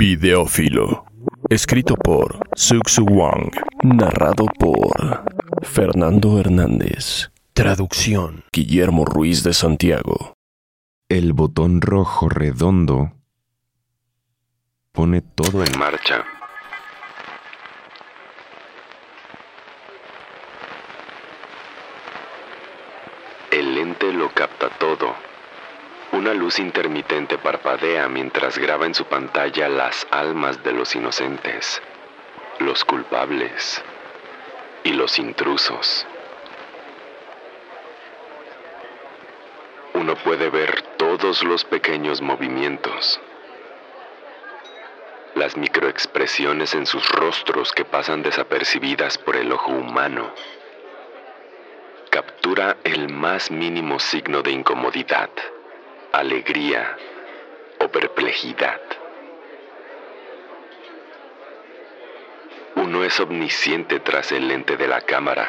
Videófilo. Escrito por Suxu Wang. Narrado por Fernando Hernández. Traducción. Guillermo Ruiz de Santiago. El botón rojo redondo pone todo en marcha. El lente lo capta todo. Una luz intermitente parpadea mientras graba en su pantalla las almas de los inocentes, los culpables y los intrusos. Uno puede ver todos los pequeños movimientos, las microexpresiones en sus rostros que pasan desapercibidas por el ojo humano. Captura el más mínimo signo de incomodidad alegría o perplejidad. Uno es omnisciente tras el lente de la cámara.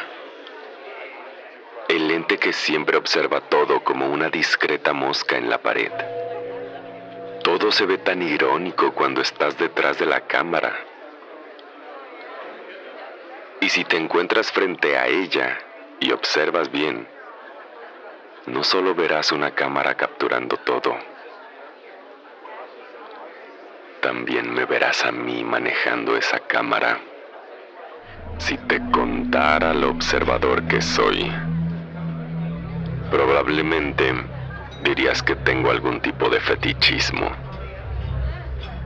El lente que siempre observa todo como una discreta mosca en la pared. Todo se ve tan irónico cuando estás detrás de la cámara. Y si te encuentras frente a ella y observas bien, no solo verás una cámara capturando todo, también me verás a mí manejando esa cámara. Si te contara lo observador que soy, probablemente dirías que tengo algún tipo de fetichismo.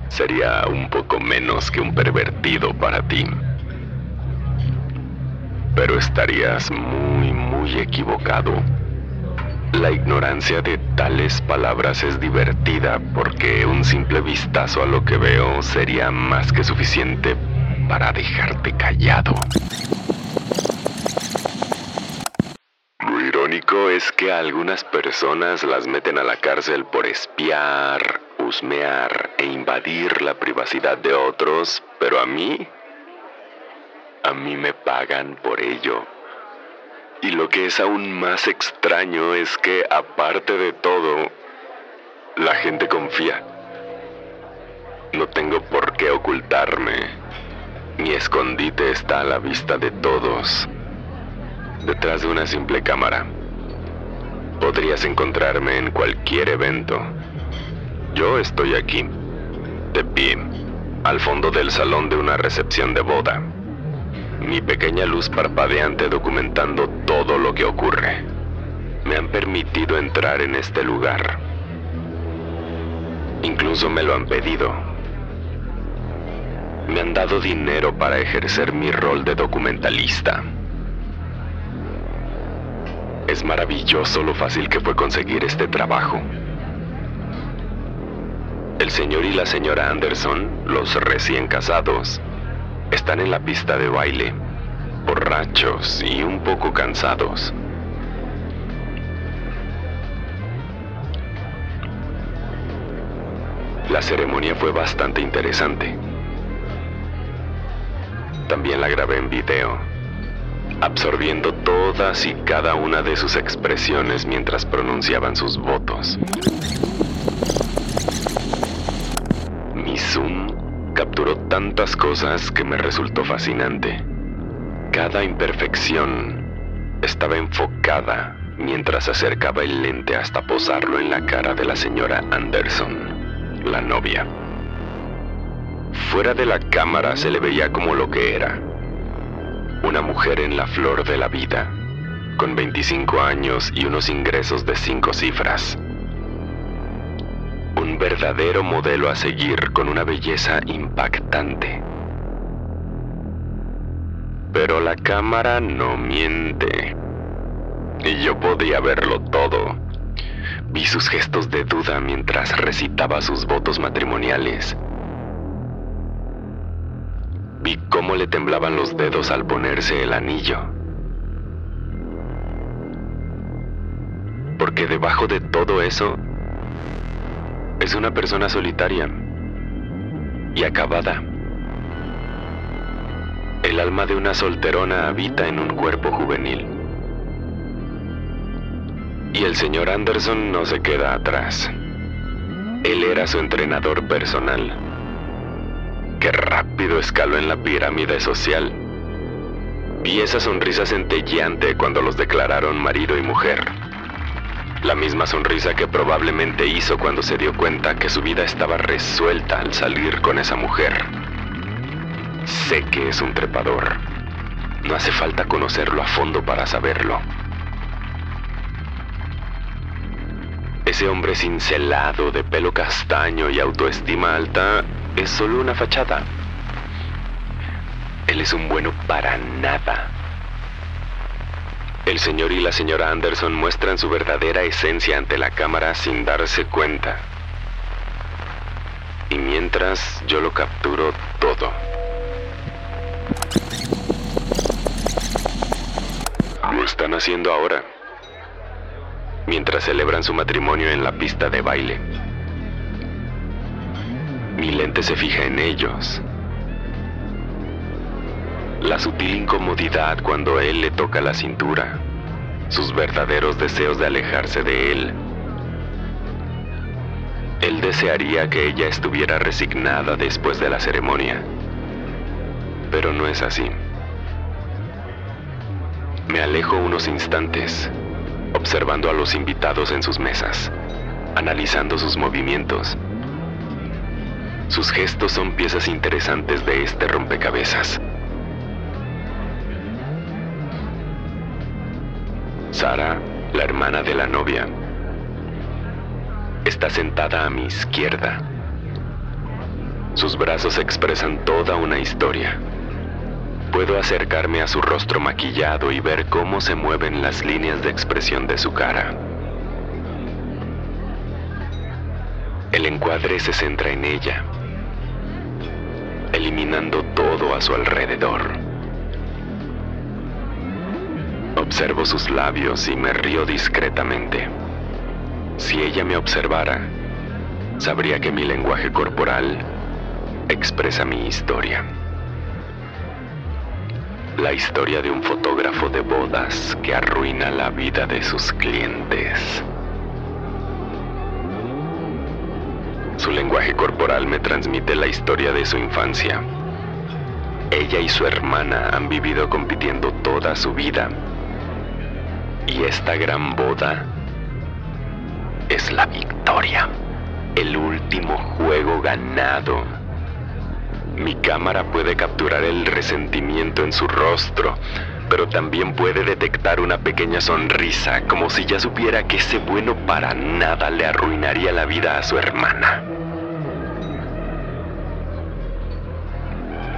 Sería un poco menos que un pervertido para ti. Pero estarías muy, muy equivocado. La ignorancia de tales palabras es divertida porque un simple vistazo a lo que veo sería más que suficiente para dejarte callado. Lo irónico es que algunas personas las meten a la cárcel por espiar, husmear e invadir la privacidad de otros, pero a mí, a mí me pagan por ello. Y lo que es aún más extraño es que, aparte de todo, la gente confía. No tengo por qué ocultarme. Mi escondite está a la vista de todos. Detrás de una simple cámara. Podrías encontrarme en cualquier evento. Yo estoy aquí, de pie, al fondo del salón de una recepción de boda mi pequeña luz parpadeante documentando todo lo que ocurre. Me han permitido entrar en este lugar. Incluso me lo han pedido. Me han dado dinero para ejercer mi rol de documentalista. Es maravilloso lo fácil que fue conseguir este trabajo. El señor y la señora Anderson, los recién casados, están en la pista de baile, borrachos y un poco cansados. La ceremonia fue bastante interesante. También la grabé en video absorbiendo todas y cada una de sus expresiones mientras pronunciaban sus votos. Tantas cosas que me resultó fascinante. Cada imperfección estaba enfocada mientras acercaba el lente hasta posarlo en la cara de la señora Anderson, la novia. Fuera de la cámara se le veía como lo que era. Una mujer en la flor de la vida, con 25 años y unos ingresos de cinco cifras. Un verdadero modelo a seguir con una belleza impactante. Pero la cámara no miente. Y yo podía verlo todo. Vi sus gestos de duda mientras recitaba sus votos matrimoniales. Vi cómo le temblaban los dedos al ponerse el anillo. Porque debajo de todo eso es una persona solitaria y acabada. El alma de una solterona habita en un cuerpo juvenil. Y el señor Anderson no se queda atrás. Él era su entrenador personal. Qué rápido escaló en la pirámide social. Vi esa sonrisa centelleante cuando los declararon marido y mujer. La misma sonrisa que probablemente hizo cuando se dio cuenta que su vida estaba resuelta al salir con esa mujer. Sé que es un trepador. No hace falta conocerlo a fondo para saberlo. Ese hombre cincelado, de pelo castaño y autoestima alta, es solo una fachada. Él es un bueno para nada. El señor y la señora Anderson muestran su verdadera esencia ante la cámara sin darse cuenta. Y mientras yo lo capturo todo. Lo están haciendo ahora mientras celebran su matrimonio en la pista de baile. Mi lente se fija en ellos. La sutil incomodidad cuando él le toca la cintura. Sus verdaderos deseos de alejarse de él. Él desearía que ella estuviera resignada después de la ceremonia. Pero no es así. Me alejo unos instantes observando a los invitados en sus mesas, analizando sus movimientos. Sus gestos son piezas interesantes de este rompecabezas. Sara, la hermana de la novia, está sentada a mi izquierda. Sus brazos expresan toda una historia. Puedo acercarme a su rostro maquillado y ver cómo se mueven las líneas de expresión de su cara. El encuadre se centra en ella, eliminando todo a su alrededor. Observo sus labios y me río discretamente. Si ella me observara, sabría que mi lenguaje corporal expresa mi historia la historia de un fotógrafo de bodas que arruina la vida de sus clientes. Su lenguaje corporal me transmite la historia de su infancia. Ella y su hermana han vivido compitiendo toda su vida. Y esta gran boda es la victoria, el último juego ganado. Mi cámara puede capturar el resentimiento en su rostro, pero también puede detectar una pequeña sonrisa, como si ya supiera que ese bueno para nada le arruinaría la vida a su hermana.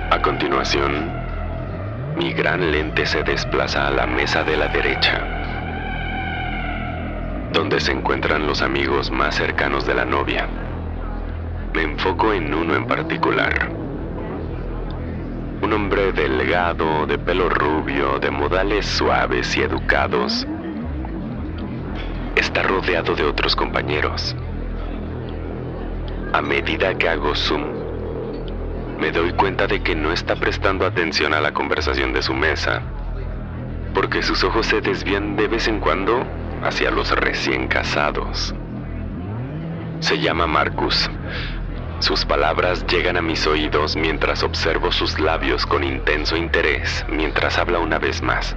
A continuación, mi gran lente se desplaza a la mesa de la derecha, donde se encuentran los amigos más cercanos de la novia. Me enfoco en uno en particular un hombre delgado, de pelo rubio, de modales suaves y educados. Está rodeado de otros compañeros. A medida que hago zoom, me doy cuenta de que no está prestando atención a la conversación de su mesa, porque sus ojos se desvían de vez en cuando hacia los recién casados. Se llama Marcus. Sus palabras llegan a mis oídos mientras observo sus labios con intenso interés mientras habla una vez más.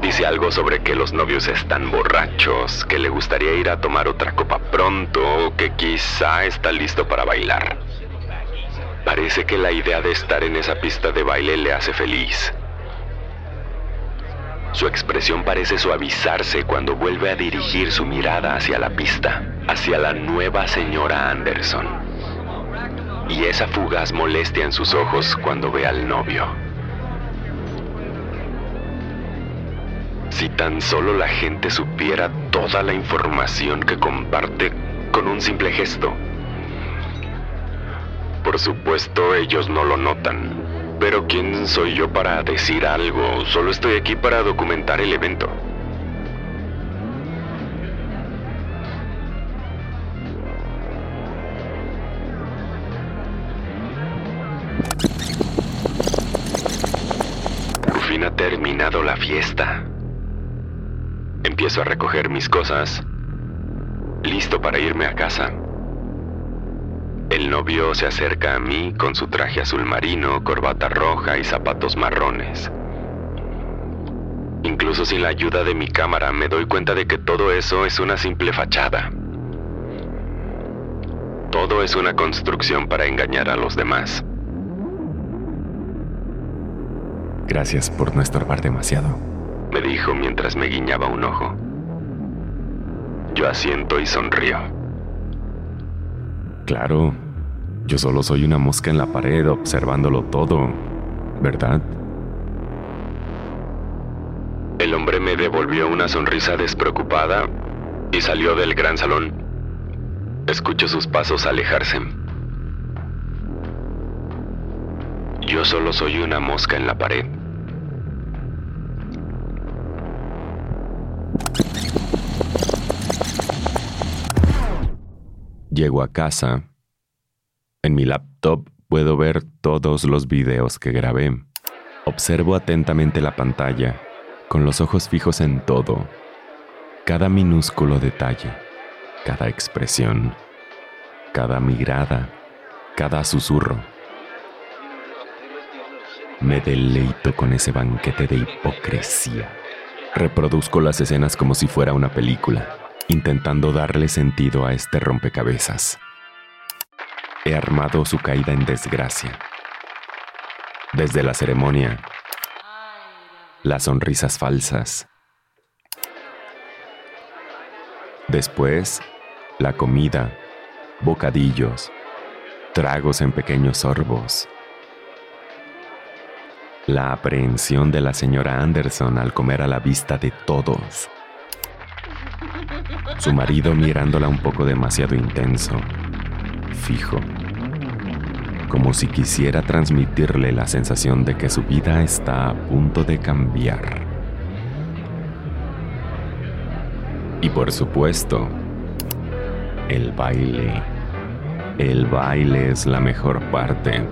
Dice algo sobre que los novios están borrachos, que le gustaría ir a tomar otra copa pronto o que quizá está listo para bailar. Parece que la idea de estar en esa pista de baile le hace feliz. Su expresión parece suavizarse cuando vuelve a dirigir su mirada hacia la pista, hacia la nueva señora Anderson. Y esa fugaz molestia en sus ojos cuando ve al novio. Si tan solo la gente supiera toda la información que comparte con un simple gesto. Por supuesto, ellos no lo notan. Pero ¿quién soy yo para decir algo? Solo estoy aquí para documentar el evento. Por ha terminado la fiesta. Empiezo a recoger mis cosas, listo para irme a casa. El novio se acerca a mí con su traje azul marino, corbata roja y zapatos marrones. Incluso sin la ayuda de mi cámara me doy cuenta de que todo eso es una simple fachada. Todo es una construcción para engañar a los demás. Gracias por no estorbar demasiado me dijo mientras me guiñaba un ojo. Yo asiento y sonrío. Claro, yo solo soy una mosca en la pared observándolo todo, ¿verdad? El hombre me devolvió una sonrisa despreocupada y salió del gran salón. Escucho sus pasos alejarse. Yo solo soy una mosca en la pared. Llego a casa. En mi laptop puedo ver todos los videos que grabé. Observo atentamente la pantalla, con los ojos fijos en todo, cada minúsculo detalle, cada expresión, cada mirada, cada susurro. Me deleito con ese banquete de hipocresía. Reproduzco las escenas como si fuera una película intentando darle sentido a este rompecabezas. He armado su caída en desgracia. Desde la ceremonia, las sonrisas falsas. Después, la comida, bocadillos, tragos en pequeños sorbos. La aprehensión de la señora Anderson al comer a la vista de todos su marido mirándola un poco demasiado intenso, fijo, como si quisiera transmitirle la sensación de que su vida está a punto de cambiar. Y por supuesto, el baile. El baile es la mejor parte.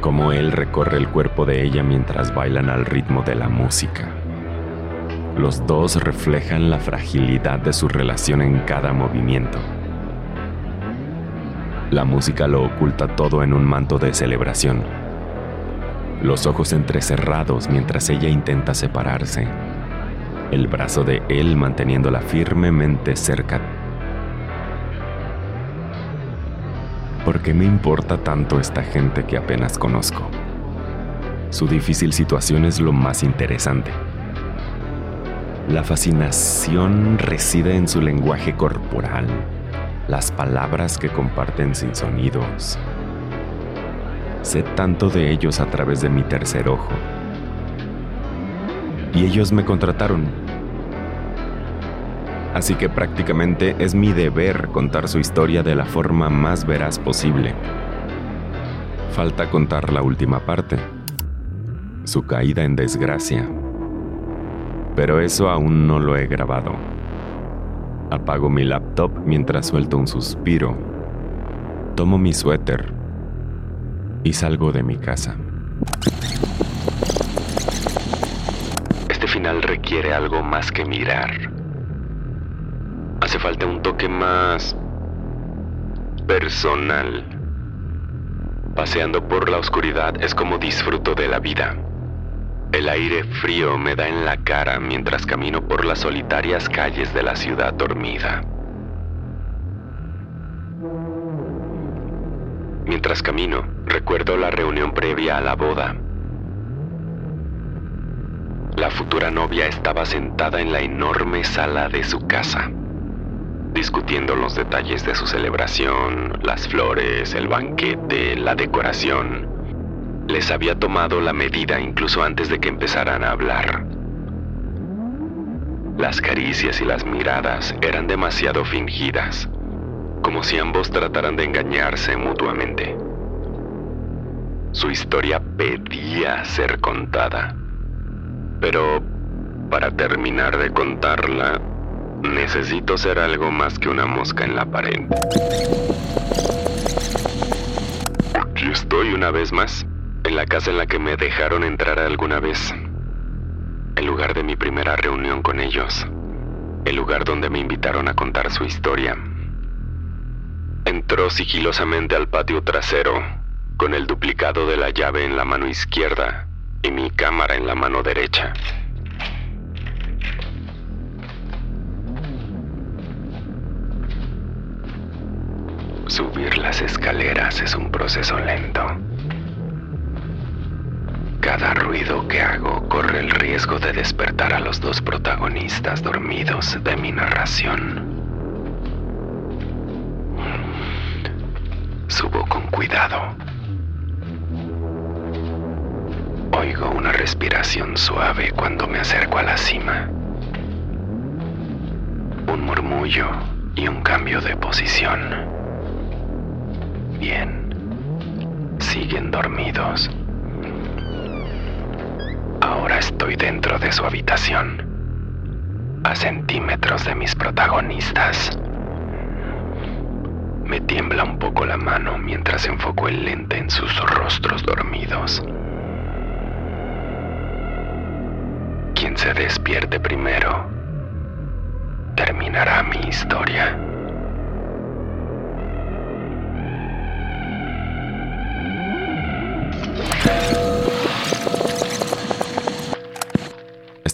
Como él recorre el cuerpo de ella mientras bailan al ritmo de la música. Los dos reflejan la fragilidad de su relación en cada movimiento. La música lo oculta todo en un manto de celebración. Los ojos entrecerrados mientras ella intenta separarse. El brazo de él manteniéndola firmemente cerca. ¿Por qué me importa tanto esta gente que apenas conozco? Su difícil situación es lo más interesante. La fascinación reside en su lenguaje corporal, las palabras que comparten sin sonidos. Sé tanto de ellos a través de mi tercer ojo. Y ellos me contrataron. Así que prácticamente es mi deber contar su historia de la forma más veraz posible. Falta contar la última parte, su caída en desgracia pero eso aún no lo he grabado. Apago mi laptop mientras suelto un suspiro. Tomo mi suéter y salgo de mi casa. Este final requiere algo más que mirar. Hace falta un toque más personal. Paseando por la oscuridad es como disfruto de la vida. El aire frío me da en la cara mientras camino por las solitarias calles de la ciudad dormida. Mientras camino, recuerdo la reunión previa a la boda. La futura novia estaba sentada en la enorme sala de su casa, discutiendo los detalles de su celebración, las flores, el banquete, la decoración. Les había tomado la medida incluso antes de que empezaran a hablar. Las caricias y las miradas eran demasiado fingidas, como si ambos trataran de engañarse mutuamente. Su historia pedía ser contada. Pero para terminar de contarla, necesito ser algo más que una mosca en la pared. Aquí estoy una vez más, en la casa en la que me dejaron entrar alguna vez. El lugar de mi primera reunión con ellos. El lugar donde me invitaron a contar su historia. Entró sigilosamente al patio trasero, con el duplicado de la llave en la mano izquierda y mi cámara en la mano derecha. Subir las escaleras es un proceso lento. Cada ruido que hago corre el riesgo de despertar a los dos protagonistas dormidos de mi narración. Subo con cuidado. Oigo una respiración suave cuando me acerco a la cima. Un murmullo y un cambio de posición. Bien. Siguen dormidos. Ahora estoy dentro de su habitación. A centímetros de mis protagonistas. Me tiembla un poco la mano mientras enfoco el lente en sus rostros dormidos. Quien se despierte primero terminará mi historia.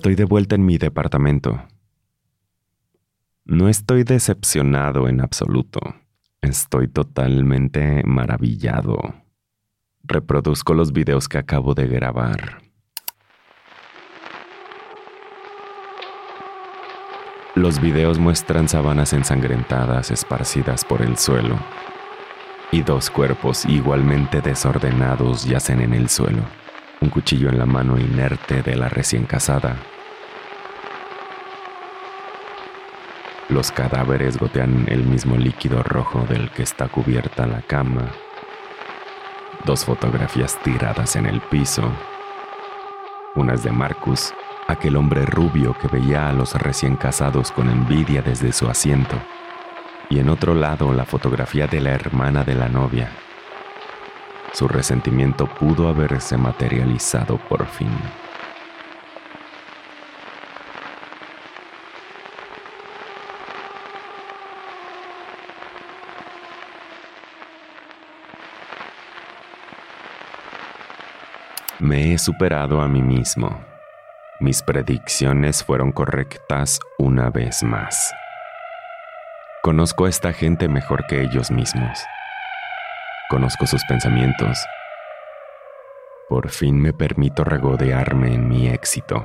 Estoy de vuelta en mi departamento. No estoy decepcionado en absoluto. Estoy totalmente maravillado. Reproduzco los videos que acabo de grabar. Los videos muestran sabanas ensangrentadas esparcidas por el suelo y dos cuerpos igualmente desordenados yacen en el suelo, un cuchillo en la mano inerte de la recién casada. Los cadáveres gotean el mismo líquido rojo del que está cubierta la cama. Dos fotografías tiradas en el piso. Una es de Marcus aquel hombre rubio que veía a los recién casados con envidia desde su asiento, y en otro lado la fotografía de la hermana de la novia. Su resentimiento pudo haberse materializado por fin. Me he superado a mí mismo. Mis predicciones fueron correctas una vez más. Conozco a esta gente mejor que ellos mismos. Conozco sus pensamientos. Por fin me permito regodearme en mi éxito.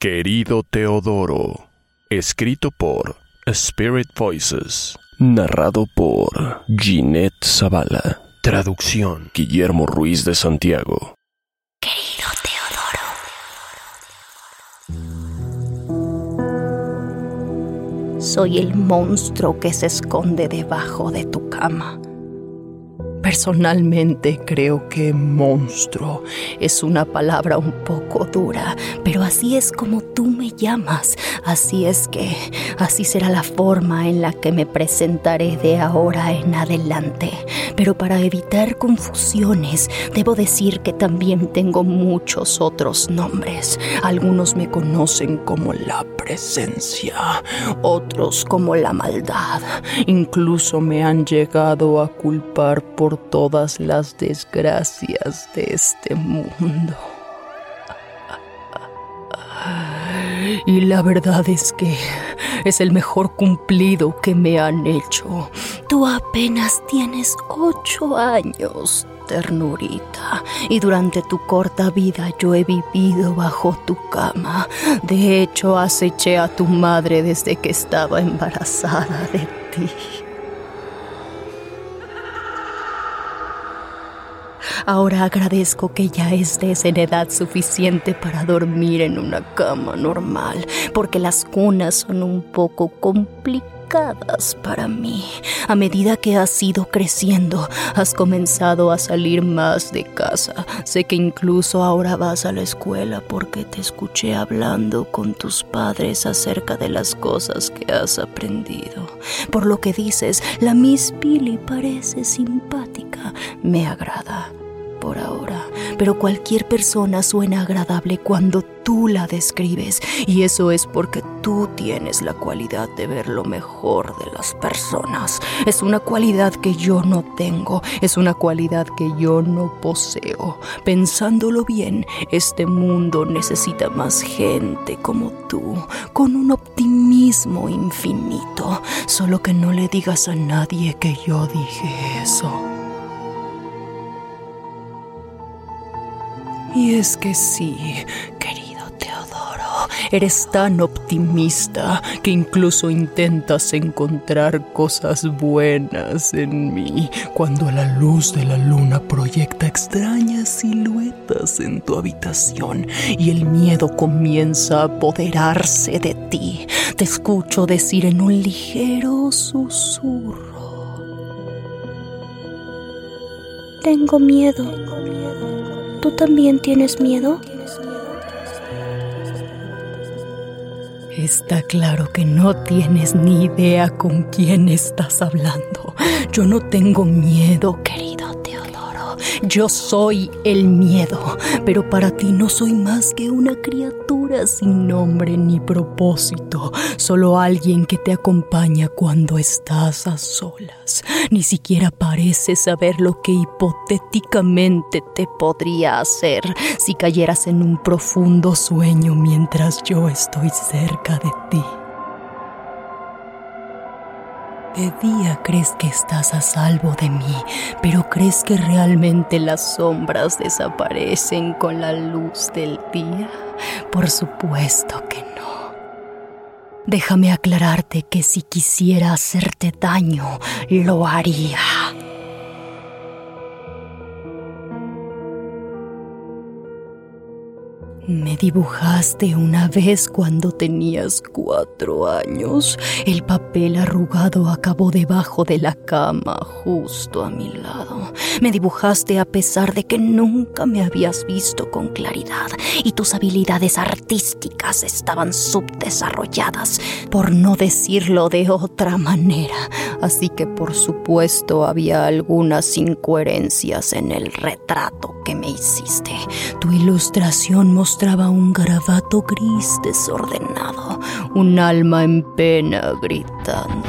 Querido Teodoro, Escrito por Spirit Voices. Narrado por Ginette Zavala. Traducción Guillermo Ruiz de Santiago. Querido Teodoro. Soy el monstruo que se esconde debajo de tu cama. Personalmente creo que monstruo es una palabra un poco dura, pero así es como tú me llamas. Así es que así será la forma en la que me presentaré de ahora en adelante. Pero para evitar confusiones, debo decir que también tengo muchos otros nombres. Algunos me conocen como la presencia, otros como la maldad. Incluso me han llegado a culpar por todas las desgracias de este mundo. Y la verdad es que es el mejor cumplido que me han hecho. Tú apenas tienes ocho años, ternurita, y durante tu corta vida yo he vivido bajo tu cama. De hecho, aceché a tu madre desde que estaba embarazada de ti. Ahora agradezco que ya estés en edad suficiente para dormir en una cama normal, porque las cunas son un poco complicadas para mí. A medida que has ido creciendo, has comenzado a salir más de casa. Sé que incluso ahora vas a la escuela porque te escuché hablando con tus padres acerca de las cosas que has aprendido. Por lo que dices, la Miss Billy parece simpática. Me agrada por ahora, pero cualquier persona suena agradable cuando tú la describes y eso es porque tú tienes la cualidad de ver lo mejor de las personas. Es una cualidad que yo no tengo, es una cualidad que yo no poseo. Pensándolo bien, este mundo necesita más gente como tú, con un optimismo infinito. Solo que no le digas a nadie que yo dije eso. Y es que sí, querido Teodoro, eres tan optimista que incluso intentas encontrar cosas buenas en mí cuando la luz de la luna proyecta extrañas siluetas en tu habitación y el miedo comienza a apoderarse de ti. Te escucho decir en un ligero susurro. Tengo miedo. ¿Tú también tienes miedo? Está claro que no tienes ni idea con quién estás hablando. Yo no tengo miedo, querido. Yo soy el miedo, pero para ti no soy más que una criatura sin nombre ni propósito, solo alguien que te acompaña cuando estás a solas. Ni siquiera pareces saber lo que hipotéticamente te podría hacer si cayeras en un profundo sueño mientras yo estoy cerca de ti. De día crees que estás a salvo de mí, pero crees que realmente las sombras desaparecen con la luz del día. Por supuesto que no. Déjame aclararte que si quisiera hacerte daño, lo haría. Me dibujaste una vez cuando tenías cuatro años. El papel arrugado acabó debajo de la cama, justo a mi lado. Me dibujaste a pesar de que nunca me habías visto con claridad y tus habilidades artísticas estaban subdesarrolladas, por no decirlo de otra manera. Así que por supuesto había algunas incoherencias en el retrato que me hiciste. Tu ilustración mostraba un garabato gris desordenado, un alma en pena gritando,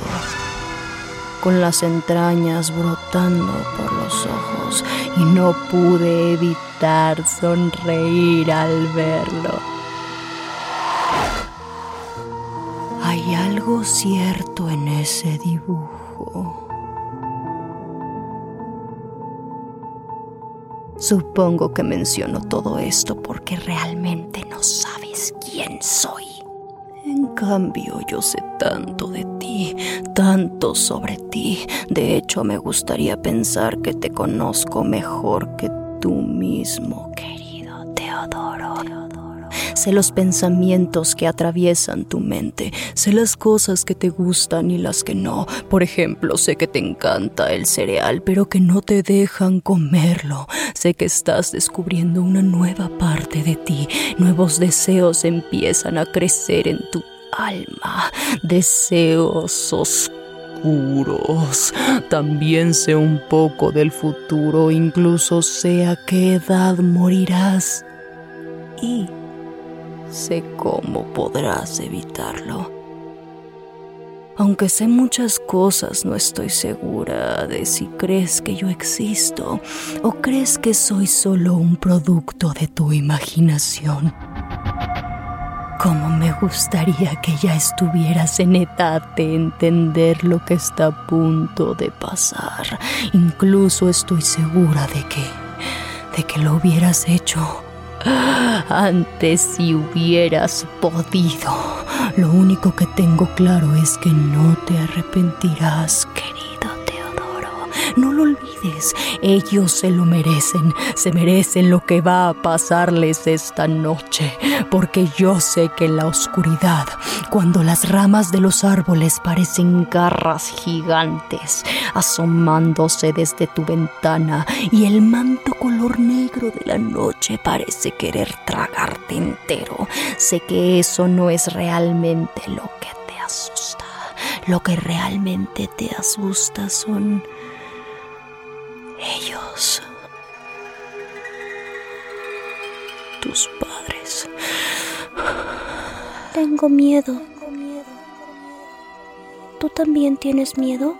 con las entrañas brotando por los ojos, y no pude evitar sonreír al verlo. Hay algo cierto en ese dibujo. Supongo que menciono todo esto porque realmente no sabes quién soy. En cambio, yo sé tanto de ti, tanto sobre ti. De hecho, me gustaría pensar que te conozco mejor que tú mismo, querido Teodoro. Sé los pensamientos que atraviesan tu mente, sé las cosas que te gustan y las que no. Por ejemplo, sé que te encanta el cereal, pero que no te dejan comerlo. Sé que estás descubriendo una nueva parte de ti. Nuevos deseos empiezan a crecer en tu alma. Deseos oscuros. También sé un poco del futuro, incluso sé a qué edad morirás. Y sé cómo podrás evitarlo. Aunque sé muchas cosas, no estoy segura de si crees que yo existo o crees que soy solo un producto de tu imaginación. Cómo me gustaría que ya estuvieras en edad de entender lo que está a punto de pasar. Incluso estoy segura de que de que lo hubieras hecho antes si hubieras podido. Lo único que tengo claro es que no te arrepentirás, querido. No lo olvides, ellos se lo merecen, se merecen lo que va a pasarles esta noche, porque yo sé que en la oscuridad, cuando las ramas de los árboles parecen garras gigantes asomándose desde tu ventana y el manto color negro de la noche parece querer tragarte entero, sé que eso no es realmente lo que te asusta. Lo que realmente te asusta son ellos. Tus padres. Tengo miedo. ¿Tú también tienes miedo?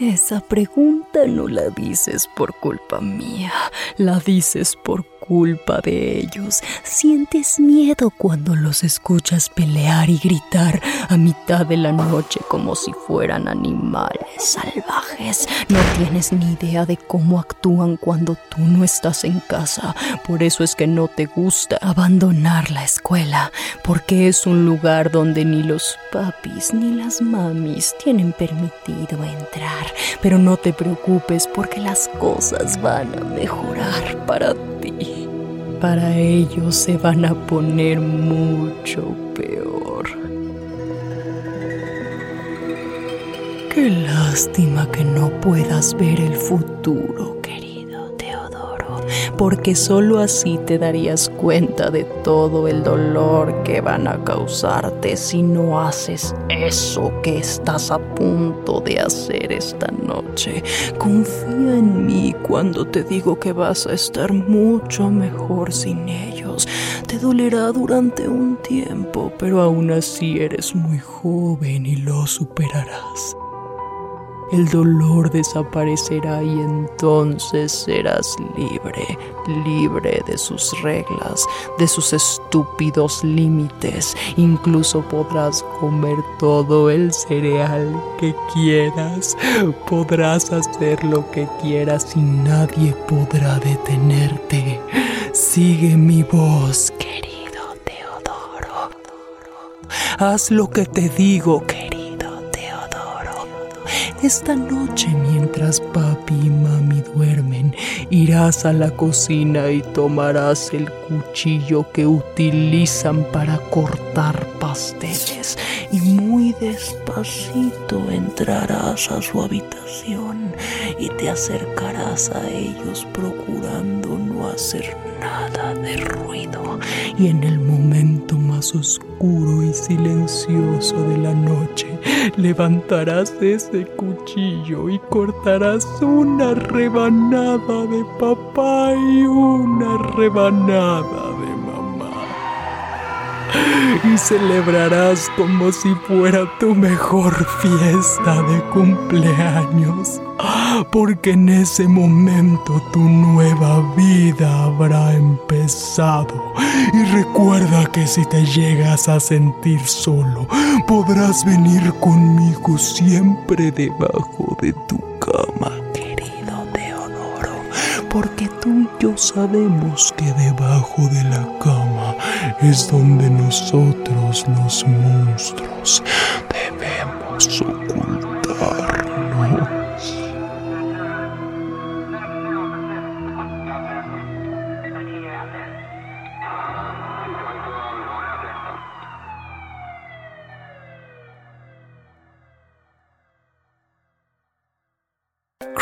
Esa pregunta no la dices por culpa mía, la dices por culpa de ellos. Sientes miedo cuando los escuchas pelear y gritar a mitad de la noche como si fueran animales salvajes. No tienes ni idea de cómo actúan cuando tú no estás en casa. Por eso es que no te gusta abandonar la escuela, porque es un lugar donde ni los papis ni las mamis tienen permitido entrar. Pero no te preocupes porque las cosas van a mejorar para ti. Para ellos se van a poner mucho peor. Qué lástima que no puedas ver el futuro, querido porque solo así te darías cuenta de todo el dolor que van a causarte si no haces eso que estás a punto de hacer esta noche. Confía en mí cuando te digo que vas a estar mucho mejor sin ellos. Te dolerá durante un tiempo, pero aún así eres muy joven y lo superarás el dolor desaparecerá y entonces serás libre, libre de sus reglas, de sus estúpidos límites. Incluso podrás comer todo el cereal que quieras, podrás hacer lo que quieras y nadie podrá detenerte. Sigue mi voz, querido Teodoro. Haz lo que te digo, querido. Esta noche mientras papi y mami duermen, irás a la cocina y tomarás el cuchillo que utilizan para cortar pasteles. Y muy despacito entrarás a su habitación y te acercarás a ellos procurando no hacer nada de ruido. Y en el momento más oscuro y silencioso de la noche levantarás ese cuchillo y cortarás una rebanada de papá y una rebanada. Y celebrarás como si fuera tu mejor fiesta de cumpleaños, porque en ese momento tu nueva vida habrá empezado. Y recuerda que si te llegas a sentir solo, podrás venir conmigo siempre debajo de tu cama, tú yo sabemos que debajo de la cama es donde nosotros los monstruos debemos ocultarnos.